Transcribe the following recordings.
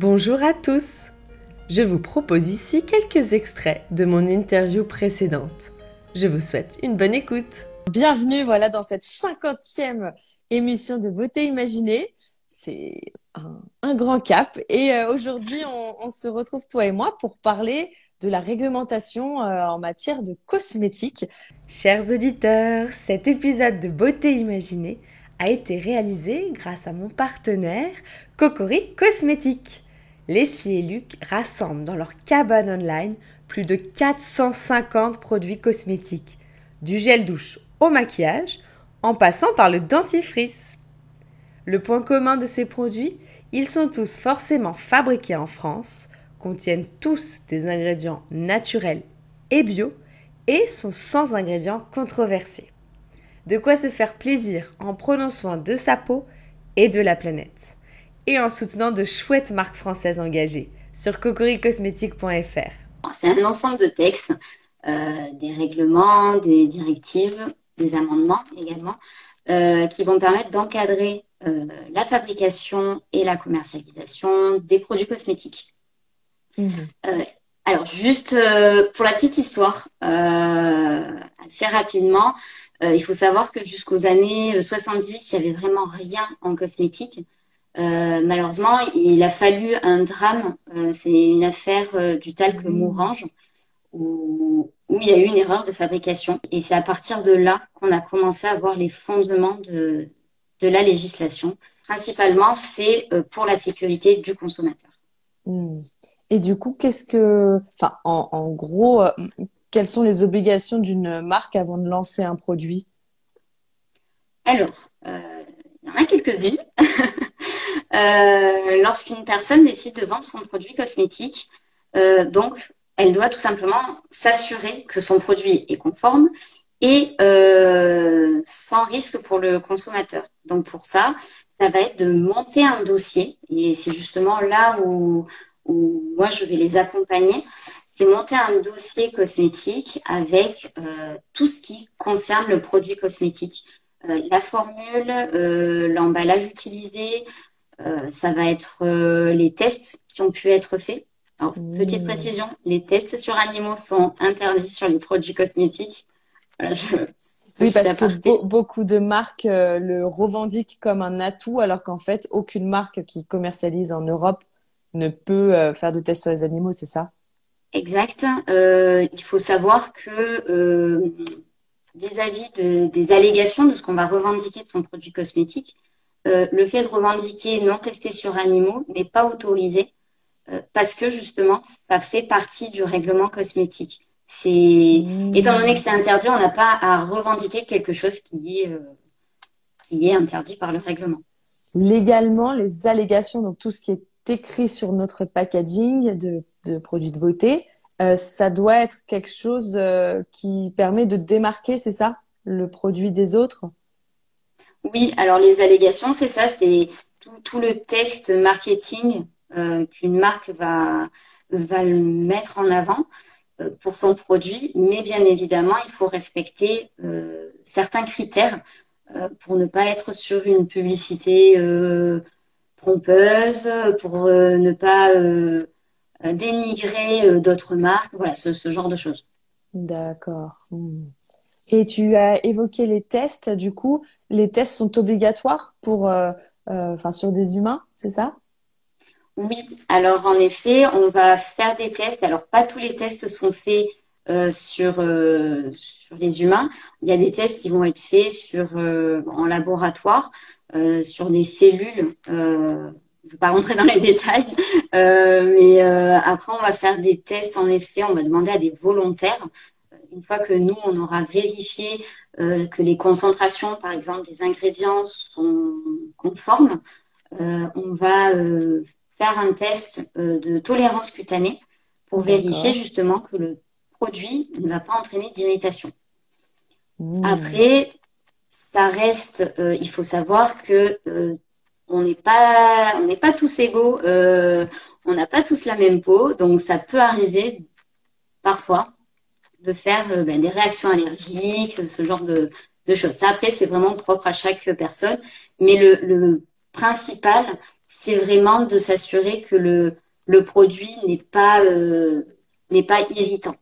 Bonjour à tous Je vous propose ici quelques extraits de mon interview précédente. Je vous souhaite une bonne écoute. Bienvenue voilà dans cette cinquantième émission de Beauté Imaginée. C'est un, grand cap et euh, aujourd'hui on, on, se retrouve toi et moi pour parler de la réglementation euh, en matière de cosmétiques. Chers auditeurs, cet épisode de Beauté Imaginée a été réalisé grâce à mon partenaire Cocori Cosmétiques. Leslie et Luc rassemblent dans leur cabane online plus de 450 produits cosmétiques, du gel douche au maquillage, en passant par le dentifrice. Le point commun de ces produits, ils sont tous forcément fabriqués en France, contiennent tous des ingrédients naturels et bio et sont sans ingrédients controversés. De quoi se faire plaisir en prenant soin de sa peau et de la planète. Et en soutenant de chouettes marques françaises engagées sur cocoricosmétique.fr. C'est un ensemble de textes, euh, des règlements, des directives, des amendements également, euh, qui vont permettre d'encadrer euh, la fabrication et la commercialisation des produits cosmétiques. Mhm. alors, juste pour la petite histoire, assez rapidement, il faut savoir que jusqu'aux années 70, euh, il n'y avait vraiment rien en cosmétique. Euh, malheureusement, il a fallu un drame. c'est une affaire du talc mmh. Mourange où, où, il y a eu une erreur de fabrication. Et c'est à partir de là qu'on a commencé à voir les fondements de, de la législation. Principalement, c'est pour la sécurité du consommateur. Mmh. Et du coup, qu'est-ce que, enfin, en, en gros, quelles sont les obligations d'une marque avant de lancer un produit? Alors, euh, il y en a quelques-unes. Euh, lorsqu'une personne décide de vendre son produit cosmétique, euh, donc elle doit tout simplement s'assurer que son produit est conforme et sans risque pour le consommateur. Donc pour ça, ça va être de monter un dossier et c'est justement là où, moi je vais les accompagner c'est monter un dossier cosmétique avec euh, tout ce qui concerne le produit cosmétique. Euh, la formule, euh, l'emballage utilisé, ça va être les tests qui ont pu être faits. Alors, petite mmh. précision, les tests sur animaux sont interdits sur les produits cosmétiques. oui, parce que beaucoup de marques le revendiquent comme un atout, alors qu'en fait, aucune marque qui commercialise en Europe ne peut faire de tests sur les animaux, c'est ça? Exact. Euh, il faut savoir que euh, vis-à-vis des allégations de ce qu'on va revendiquer de son produit cosmétique, euh, le fait de revendiquer non testé sur animaux n'est pas autorisé parce que justement, ça fait partie du règlement cosmétique. C'est mmh. étant donné que c'est interdit, on n'a pas à revendiquer quelque chose qui est qui est interdit par le règlement. Légalement, les allégations, donc tout ce qui est écrit sur notre packaging de de produits de beauté, euh, ça doit être quelque chose euh, qui permet de démarquer, c'est ça, le produit des autres? Oui, alors les allégations, c'est ça, c'est tout, le texte marketing euh, qu'une marque va, mettre en avant pour son produit, mais bien évidemment, il faut respecter certains critères pour ne pas être sur une publicité trompeuse, pour ne pas euh, dénigrer euh, d'autres marques, voilà, ce, genre de choses. D'accord. Et tu as évoqué les tests, du coup, les tests sont obligatoires pour, euh, enfin, sur des humains, c'est ça? Oui, alors en effet, on va faire des tests. Alors, pas tous les tests sont faits sur, sur les humains. Il y a des tests qui vont être faits sur, en laboratoire, sur des cellules je ne vais pas rentrer dans les détails, euh, mais euh, après, on va faire des tests. En effet, on va demander à des volontaires. Une fois que nous, on aura vérifié euh, que les concentrations, par exemple, des ingrédients sont conformes, on va faire un test de tolérance cutanée pour vérifier justement que le produit ne va pas entraîner d'irritation. Mmh. Après, ça reste, il faut savoir que on n'est pas, on n'est pas tous égaux, euh, on n'a pas tous la même peau, donc ça peut arriver parfois de faire euh, ben, des réactions allergiques, ce genre de, choses. Ça, après, c'est vraiment propre à chaque personne, mais le, principal, c'est vraiment de s'assurer que le, le produit n'est pas, n'est pas irritant.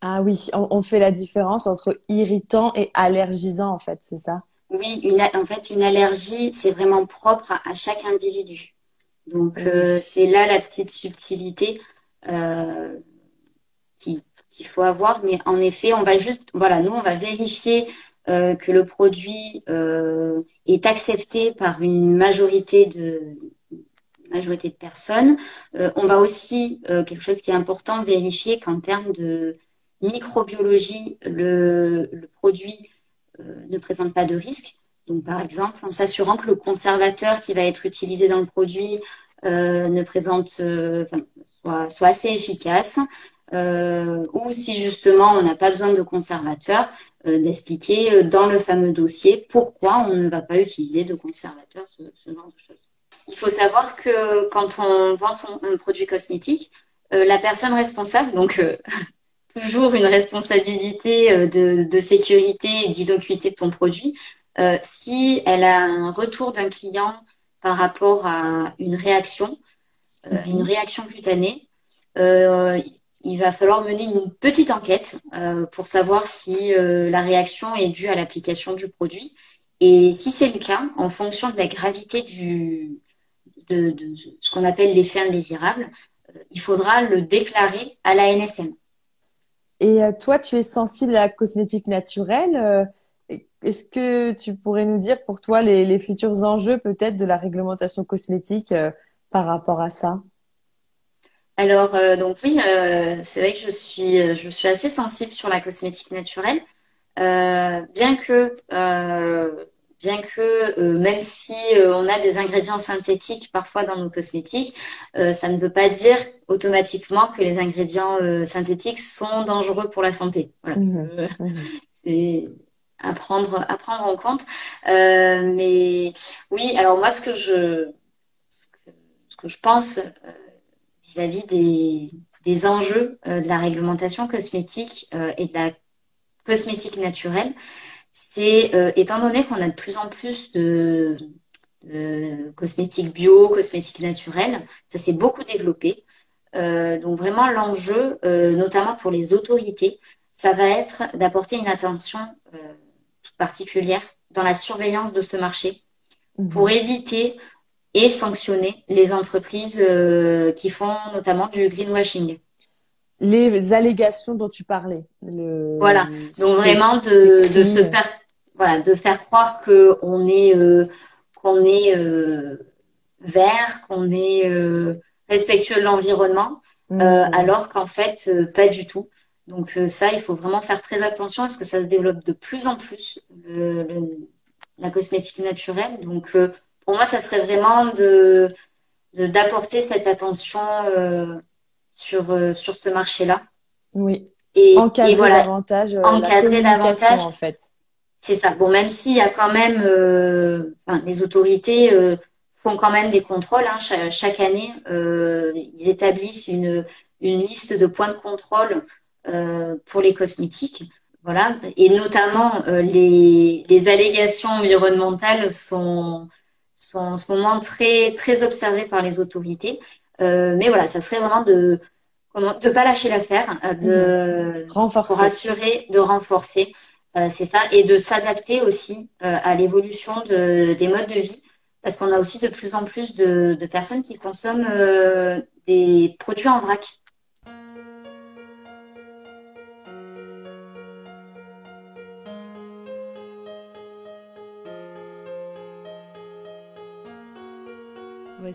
Ah oui, on, fait la différence entre irritant et allergisant, en fait, c'est ça? Oui, une, en fait, une allergie, c'est vraiment propre à, chaque individu. Donc, c'est là la petite subtilité qu'il faut avoir. Mais en effet, on va juste, voilà, nous, on va vérifier euh, que le produit euh, est accepté par une majorité de majorité de personnes. Euh, on va aussi, quelque chose qui est important, vérifier qu'en termes de microbiologie, le, produit ne présente pas de risque. Donc, par exemple, en s'assurant que le conservateur qui va être utilisé dans le produit ne présente, soit, assez efficace, euh, ou si justement on n'a pas besoin de conservateur, euh, d'expliquer euh, dans le fameux dossier pourquoi on ne va pas utiliser de conservateur, ce, genre de choses. Il faut savoir que quand on vend son, un produit cosmétique, la personne responsable, donc toujours une responsabilité de, de sécurité et d'innocuité de son produit, si elle a un retour d'un client par rapport à une réaction, une réaction cutanée, euh, il va falloir mener une petite enquête euh, pour savoir si euh, la réaction est due à l'application du produit. Et si c'est le cas, en fonction de la gravité de, ce qu'on appelle l'effet indésirable, euh, il faudra le déclarer à la NSM. Et toi, tu es sensible à la cosmétique naturelle. Est-ce que tu pourrais nous dire pour toi les futurs enjeux peut-être de la réglementation cosmétique par rapport à ça? Alors, euh, donc oui, euh, c'est vrai que je suis, euh, je suis assez sensible sur la cosmétique naturelle, bien que, bien que, même si on a des ingrédients synthétiques parfois dans nos cosmétiques, ça ne veut pas dire automatiquement que les ingrédients synthétiques sont dangereux pour la santé. Voilà. Mmh mmh c'est à prendre, à prendre en compte. mais oui, alors moi, ce que je, ce que je pense vis-à-vis des, enjeux euh, de la réglementation cosmétique euh, et de la cosmétique naturelle, c'est euh, étant donné qu'on a de plus en plus de, cosmétiques bio, cosmétiques naturelles, ça s'est beaucoup développé. donc vraiment l'enjeu, notamment pour les autorités, ça va être d'apporter une attention toute particulière dans la surveillance de ce marché mmh. pour éviter et sanctionner les entreprises euh, qui font notamment du greenwashing. Les allégations dont tu parlais. Voilà, donc vraiment de, de, se faire, voilà, de faire croire que on est, euh, qu'on est euh, vert, qu'on est respectueux de l'environnement, mmh. alors qu'en fait pas du tout. Donc ça, il faut vraiment faire très attention parce que ça se développe de plus en plus le, la cosmétique naturelle. Donc pour moi, ça serait vraiment de d'apporter cette attention euh, sur euh, sur ce marché-là. Oui. Et, encadrer davantage euh, encadrer davantage en fait. C'est ça. Bon, même s'il y a quand même, enfin, les autorités font quand même des contrôles hein, chaque, année. ils établissent une une liste de points de contrôle pour les cosmétiques. Voilà. Et notamment, les, les allégations environnementales sont sont en ce moment très, très observés par les autorités. Euh, mais voilà, ça serait vraiment de de pas lâcher l'affaire, euh, de renforcer. pour assurer de renforcer, euh, c'est ça, et de s'adapter aussi à l'évolution de, des modes de vie, parce qu'on a aussi de plus en plus de, de personnes qui consomment des produits en vrac.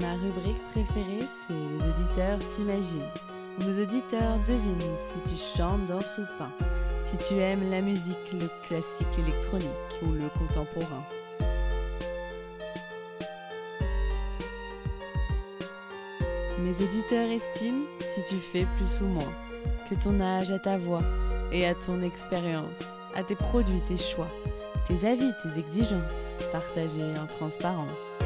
Ma rubrique préférée, c'est Les auditeurs t'imaginent. Nos auditeurs devinent si tu chantes, dans ou pas, si tu aimes la musique, le classique électronique ou le contemporain. Mes auditeurs estiment si tu fais plus ou moins, que ton âge à ta voix et à ton expérience, à tes produits, tes choix, tes avis, tes exigences, partagés en transparence.